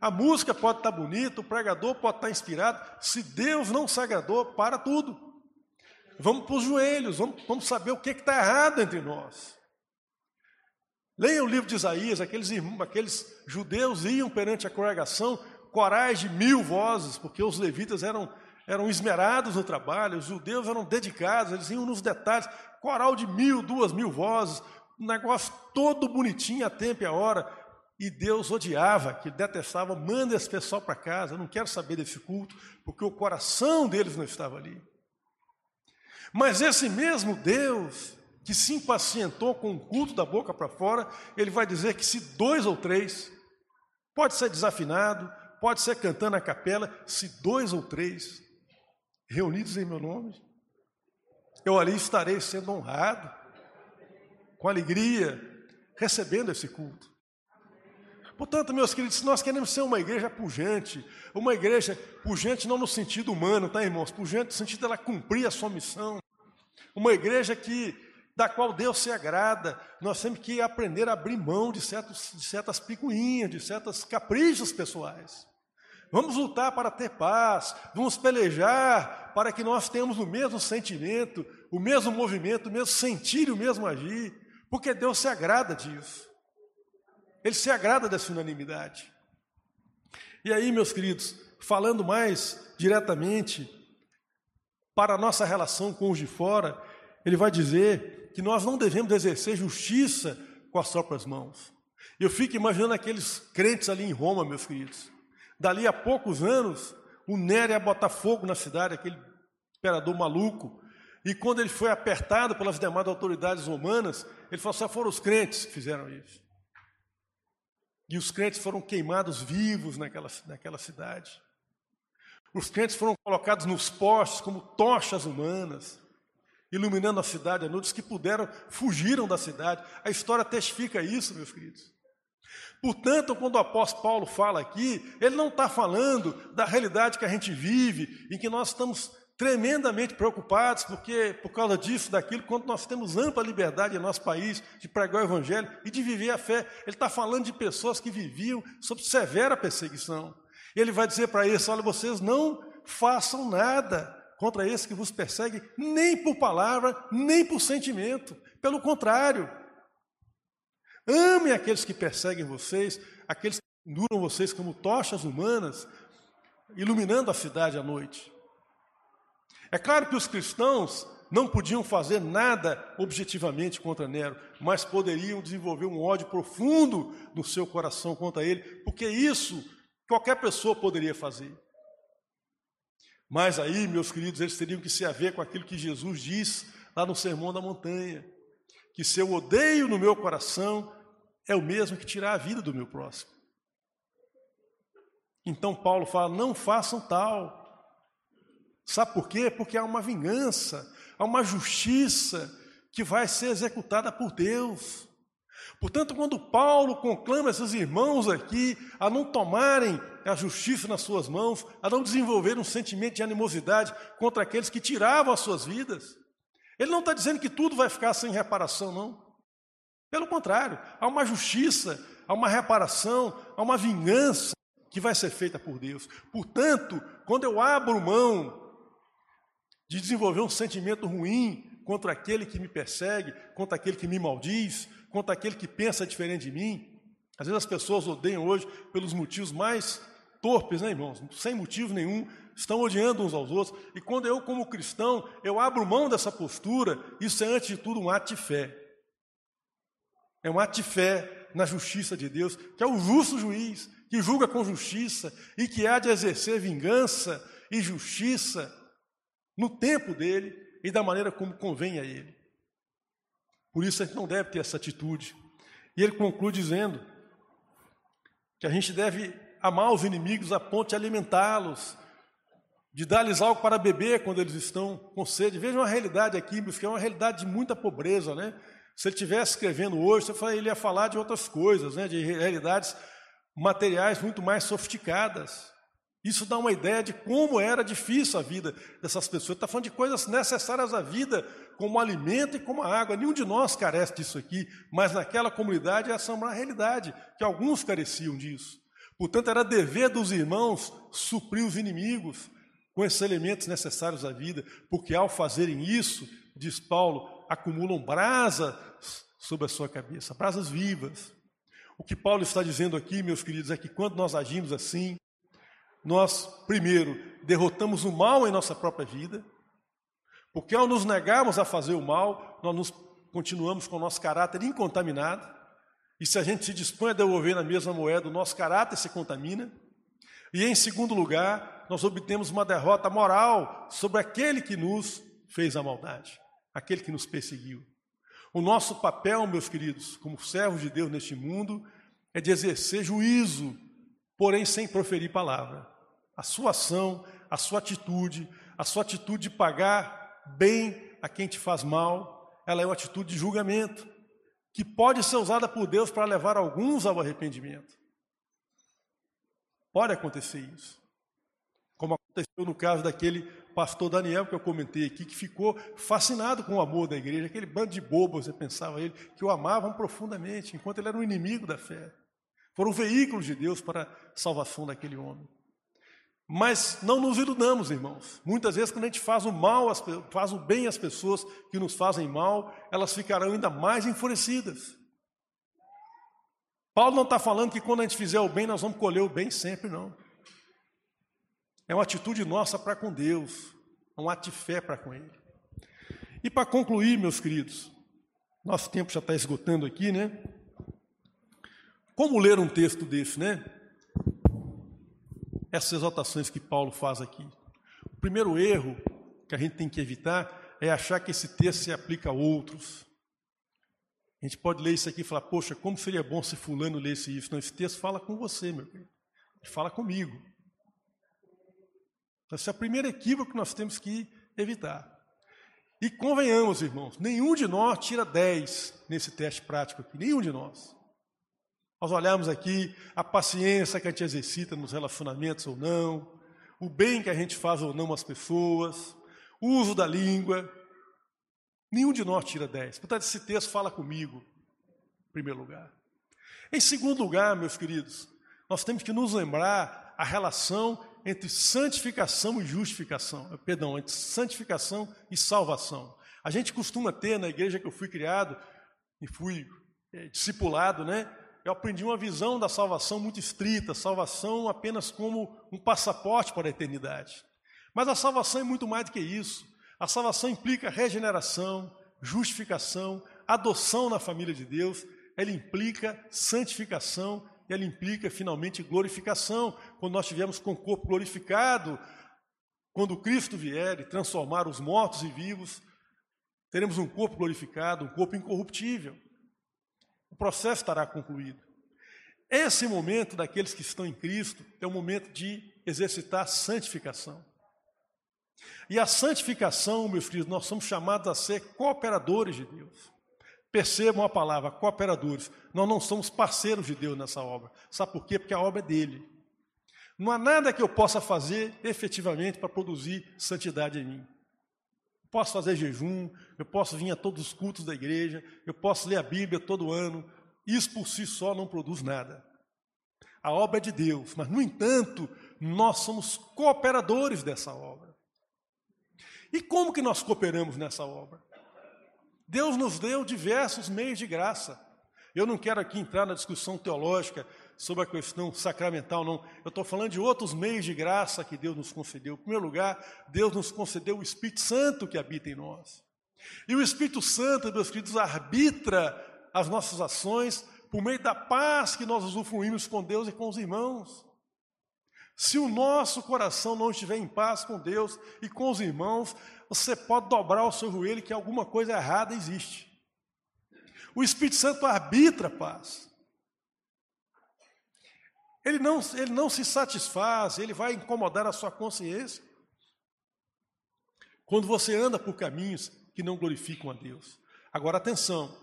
A música pode estar bonita, o pregador pode estar inspirado. Se Deus não se agradou, para tudo. Vamos para os joelhos, vamos, vamos saber o que está errado entre nós. Leia o livro de Isaías, aqueles, aqueles judeus iam perante a congregação, corais de mil vozes, porque os levitas eram, eram esmerados no trabalho, os judeus eram dedicados, eles iam nos detalhes, coral de mil, duas mil vozes, um negócio todo bonitinho a tempo e a hora, e Deus odiava, que detestava, manda esse pessoal para casa, eu não quero saber desse culto, porque o coração deles não estava ali. Mas esse mesmo Deus, que se impacientou com o culto da boca para fora, ele vai dizer que se dois ou três, pode ser desafinado, pode ser cantando a capela, se dois ou três reunidos em meu nome, eu ali estarei sendo honrado, com alegria, recebendo esse culto. Portanto, meus queridos, se nós queremos ser uma igreja pujante, uma igreja pujante não no sentido humano, tá, irmãos? Pujante no sentido dela cumprir a sua missão. Uma igreja que da qual Deus se agrada, nós temos que aprender a abrir mão de, certos, de certas picuinhas, de certos caprichos pessoais. Vamos lutar para ter paz, vamos pelejar para que nós tenhamos o mesmo sentimento, o mesmo movimento, o mesmo sentir o mesmo agir, porque Deus se agrada disso. Ele se agrada dessa unanimidade. E aí, meus queridos, falando mais diretamente para a nossa relação com os de fora, ele vai dizer que nós não devemos exercer justiça com as próprias mãos. Eu fico imaginando aqueles crentes ali em Roma, meus queridos. Dali a poucos anos, o Nero ia botar fogo na cidade, aquele imperador maluco. E quando ele foi apertado pelas demais autoridades romanas, ele falou: só foram os crentes que fizeram isso. E os crentes foram queimados vivos naquela, naquela cidade. Os crentes foram colocados nos postes como tochas humanas iluminando a cidade à noite, os que puderam fugiram da cidade. A história testifica isso, meus queridos. Portanto, quando o apóstolo Paulo fala aqui, ele não está falando da realidade que a gente vive, em que nós estamos tremendamente preocupados, porque por causa disso, daquilo, quando nós temos ampla liberdade em nosso país de pregar o evangelho e de viver a fé. Ele está falando de pessoas que viviam sob severa perseguição. Ele vai dizer para eles: olha, vocês não façam nada contra esse que vos persegue, nem por palavra, nem por sentimento. Pelo contrário, amem aqueles que perseguem vocês, aqueles que penduram vocês como tochas humanas, iluminando a cidade à noite. É claro que os cristãos não podiam fazer nada objetivamente contra Nero, mas poderiam desenvolver um ódio profundo no seu coração contra ele, porque isso qualquer pessoa poderia fazer. Mas aí, meus queridos, eles teriam que se haver com aquilo que Jesus diz lá no Sermão da Montanha, que se eu odeio no meu coração, é o mesmo que tirar a vida do meu próximo. Então Paulo fala: não façam tal. Sabe por quê? Porque há uma vingança, há uma justiça que vai ser executada por Deus. Portanto, quando Paulo conclama esses irmãos aqui a não tomarem a justiça nas suas mãos, a não desenvolver um sentimento de animosidade contra aqueles que tiravam as suas vidas, ele não está dizendo que tudo vai ficar sem reparação, não. Pelo contrário, há uma justiça, há uma reparação, há uma vingança que vai ser feita por Deus. Portanto, quando eu abro mão de desenvolver um sentimento ruim contra aquele que me persegue, contra aquele que me maldiz, contra aquele que pensa diferente de mim. Às vezes as pessoas odeiam hoje pelos motivos mais torpes, né, irmãos? Sem motivo nenhum, estão odiando uns aos outros. E quando eu, como cristão, eu abro mão dessa postura, isso é, antes de tudo, um ato de fé. É um ato de fé na justiça de Deus, que é o justo juiz, que julga com justiça e que há de exercer vingança e justiça no tempo dele e da maneira como convém a ele. Por isso a gente não deve ter essa atitude. E ele conclui dizendo que a gente deve amar os inimigos a ponto de alimentá-los, de dar-lhes algo para beber quando eles estão com sede. Veja uma realidade aqui, que é uma realidade de muita pobreza, né? Se ele estivesse escrevendo hoje, ele ia falar de outras coisas, né? de realidades materiais muito mais sofisticadas. Isso dá uma ideia de como era difícil a vida dessas pessoas. Está falando de coisas necessárias à vida, como alimento e como água. Nenhum de nós carece disso aqui, mas naquela comunidade essa é uma realidade, que alguns careciam disso. Portanto, era dever dos irmãos suprir os inimigos com esses elementos necessários à vida, porque ao fazerem isso, diz Paulo, acumulam brasas sobre a sua cabeça, brasas vivas. O que Paulo está dizendo aqui, meus queridos, é que quando nós agimos assim, nós, primeiro, derrotamos o mal em nossa própria vida, porque ao nos negarmos a fazer o mal, nós nos continuamos com o nosso caráter incontaminado, e se a gente se dispõe a devolver na mesma moeda, o nosso caráter se contamina. E em segundo lugar, nós obtemos uma derrota moral sobre aquele que nos fez a maldade, aquele que nos perseguiu. O nosso papel, meus queridos, como servos de Deus neste mundo, é de exercer juízo, porém sem proferir palavra. A sua ação, a sua atitude, a sua atitude de pagar bem a quem te faz mal, ela é uma atitude de julgamento, que pode ser usada por Deus para levar alguns ao arrependimento. Pode acontecer isso. Como aconteceu no caso daquele pastor Daniel que eu comentei aqui, que ficou fascinado com o amor da igreja, aquele bando de bobos, você pensava ele, que o amavam profundamente, enquanto ele era um inimigo da fé. Foram veículos de Deus para a salvação daquele homem. Mas não nos iludamos, irmãos. Muitas vezes, quando a gente faz o mal, faz o bem às pessoas que nos fazem mal, elas ficarão ainda mais enfurecidas. Paulo não está falando que quando a gente fizer o bem, nós vamos colher o bem sempre, não. É uma atitude nossa para com Deus, é um ato de fé para com Ele. E para concluir, meus queridos, nosso tempo já está esgotando aqui, né? Como ler um texto desse, né? essas exaltações que Paulo faz aqui. O primeiro erro que a gente tem que evitar é achar que esse texto se aplica a outros. A gente pode ler isso aqui e falar, poxa, como seria bom se fulano lesse isso. Não, esse texto fala com você, meu querido. Fala comigo. Então, esse é o primeiro equívoco que nós temos que evitar. E convenhamos, irmãos, nenhum de nós tira 10 nesse teste prático aqui, nenhum de nós. Nós olhamos aqui a paciência que a gente exercita nos relacionamentos ou não, o bem que a gente faz ou não às pessoas, o uso da língua. Nenhum de nós tira 10. Portanto, esse texto fala comigo, em primeiro lugar. Em segundo lugar, meus queridos, nós temos que nos lembrar a relação entre santificação e justificação. Perdão, entre santificação e salvação. A gente costuma ter na igreja que eu fui criado e fui é, discipulado, né? Eu aprendi uma visão da salvação muito estrita, salvação apenas como um passaporte para a eternidade. Mas a salvação é muito mais do que isso. A salvação implica regeneração, justificação, adoção na família de Deus, ela implica santificação ela implica finalmente glorificação. Quando nós estivermos com o corpo glorificado, quando Cristo vier e transformar os mortos e vivos, Teremos um corpo glorificado, um corpo incorruptível. O processo estará concluído. Esse momento daqueles que estão em Cristo é o momento de exercitar santificação. E a santificação, meus filhos, nós somos chamados a ser cooperadores de Deus. Percebam a palavra, cooperadores. Nós não somos parceiros de Deus nessa obra. Sabe por quê? Porque a obra é dele. Não há nada que eu possa fazer efetivamente para produzir santidade em mim. Posso fazer jejum, eu posso vir a todos os cultos da igreja, eu posso ler a Bíblia todo ano. Isso por si só não produz nada. A obra é de Deus, mas, no entanto, nós somos cooperadores dessa obra. E como que nós cooperamos nessa obra? Deus nos deu diversos meios de graça. Eu não quero aqui entrar na discussão teológica sobre a questão sacramental, não. Eu estou falando de outros meios de graça que Deus nos concedeu. Em primeiro lugar, Deus nos concedeu o Espírito Santo que habita em nós. E o Espírito Santo, meus queridos, arbitra as nossas ações por meio da paz que nós usufruímos com Deus e com os irmãos. Se o nosso coração não estiver em paz com Deus e com os irmãos, você pode dobrar o seu joelho que alguma coisa errada existe. O Espírito Santo arbitra a paz. Ele não, ele não se satisfaz, ele vai incomodar a sua consciência. Quando você anda por caminhos que não glorificam a Deus. Agora, atenção,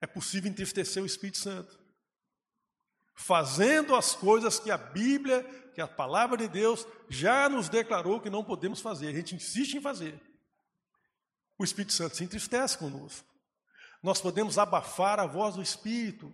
é possível entristecer o Espírito Santo. Fazendo as coisas que a Bíblia, que a palavra de Deus já nos declarou que não podemos fazer. A gente insiste em fazer o Espírito Santo se entristece conosco. Nós podemos abafar a voz do Espírito.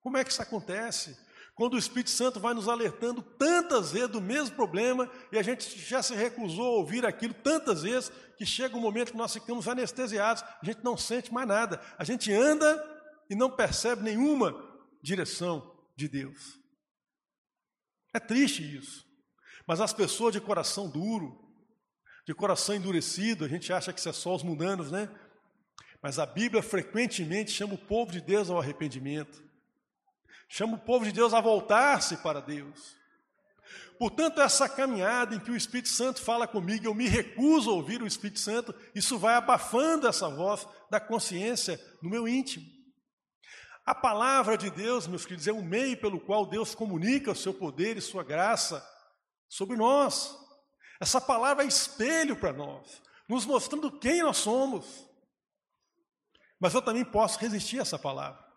Como é que isso acontece? Quando o Espírito Santo vai nos alertando tantas vezes do mesmo problema e a gente já se recusou a ouvir aquilo tantas vezes que chega um momento que nós ficamos anestesiados, a gente não sente mais nada. A gente anda e não percebe nenhuma direção de Deus. É triste isso. Mas as pessoas de coração duro, de coração endurecido, a gente acha que isso é só os mundanos, né? Mas a Bíblia frequentemente chama o povo de Deus ao arrependimento, chama o povo de Deus a voltar-se para Deus. Portanto, essa caminhada em que o Espírito Santo fala comigo, eu me recuso a ouvir o Espírito Santo, isso vai abafando essa voz da consciência no meu íntimo. A palavra de Deus, meus queridos, é um meio pelo qual Deus comunica o seu poder e sua graça sobre nós. Essa palavra é espelho para nós, nos mostrando quem nós somos. Mas eu também posso resistir a essa palavra.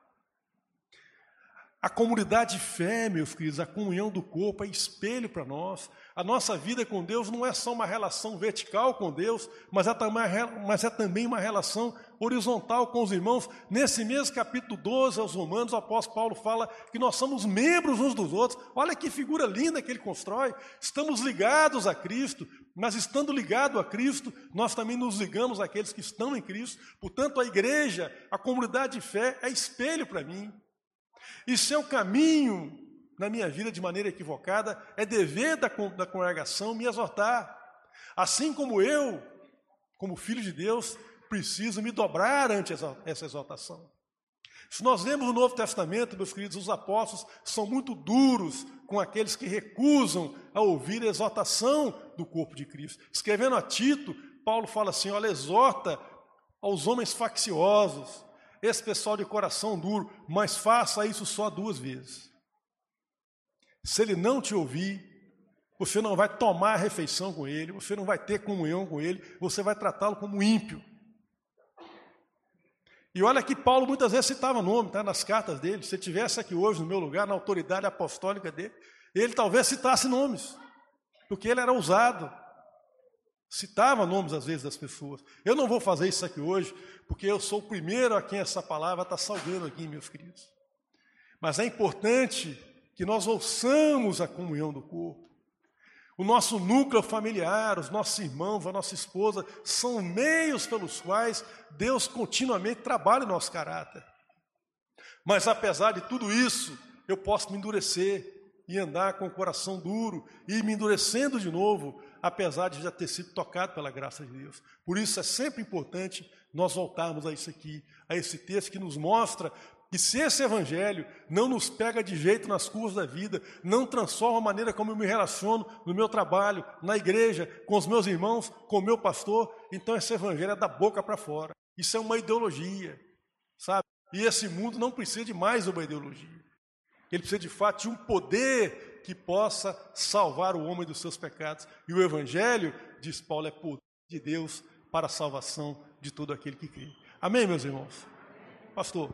A comunidade de fé, meus queridos, a comunhão do corpo é espelho para nós. A nossa vida com Deus não é só uma relação vertical com Deus, mas é, também, mas é uma relação horizontal com os irmãos. Nesse mesmo capítulo 12 aos Romanos, o apóstolo Paulo fala que nós somos membros uns dos outros. Olha que figura linda que ele constrói. Estamos ligados a Cristo, mas estando ligado a Cristo, nós também nos ligamos àqueles que estão em Cristo. Portanto, a igreja, a comunidade de fé é espelho para mim. E seu caminho na minha vida de maneira equivocada, é dever da, da congregação me exortar. Assim como eu, como filho de Deus, preciso me dobrar ante essa, exortação. Se nós lemos o Novo Testamento, meus queridos, os apóstolos são muito duros com aqueles que recusam a ouvir a exortação do corpo de Cristo. Escrevendo a Tito, Paulo fala assim: olha, exorta aos homens facciosos, esse pessoal de coração duro, mas faça isso só duas vezes. Se ele não te ouvir, você não vai tomar a refeição com ele, você não vai ter comunhão com ele, você vai tratá-lo como ímpio. E olha que Paulo muitas vezes citava nome, tá, nas cartas dele. Se tivesse aqui hoje no meu lugar, na autoridade apostólica dele, ele talvez citasse nomes, porque ele era ousado. Citava nomes às vezes das pessoas. Eu não vou fazer isso aqui hoje, porque eu sou o primeiro a quem essa palavra está salvando aqui, meus queridos. Mas é importante que nós ouçamos a comunhão do corpo. O nosso núcleo familiar, os nossos irmãos, a nossa esposa, são meios pelos quais Deus continuamente trabalha o nosso caráter. Mas apesar de tudo isso, eu posso me endurecer e andar com o coração duro e me endurecendo de novo, apesar de já ter sido tocado pela graça de Deus. Por isso é sempre importante nós voltarmos a isso aqui, a esse texto que nos mostra E se esse evangelho não nos pega de jeito nas curvas da vida, não transforma a maneira como eu me relaciono no meu trabalho, na igreja, com os meus irmãos, com o meu pastor, então esse evangelho é da boca para fora. Isso é uma ideologia, sabe? E esse mundo não precisa de mais uma ideologia. Ele precisa de fato de um poder que possa salvar o homem dos seus pecados. E o evangelho, diz Paulo, é poder de Deus para a salvação de todo aquele que crê. Amém, meus irmãos? Pastor.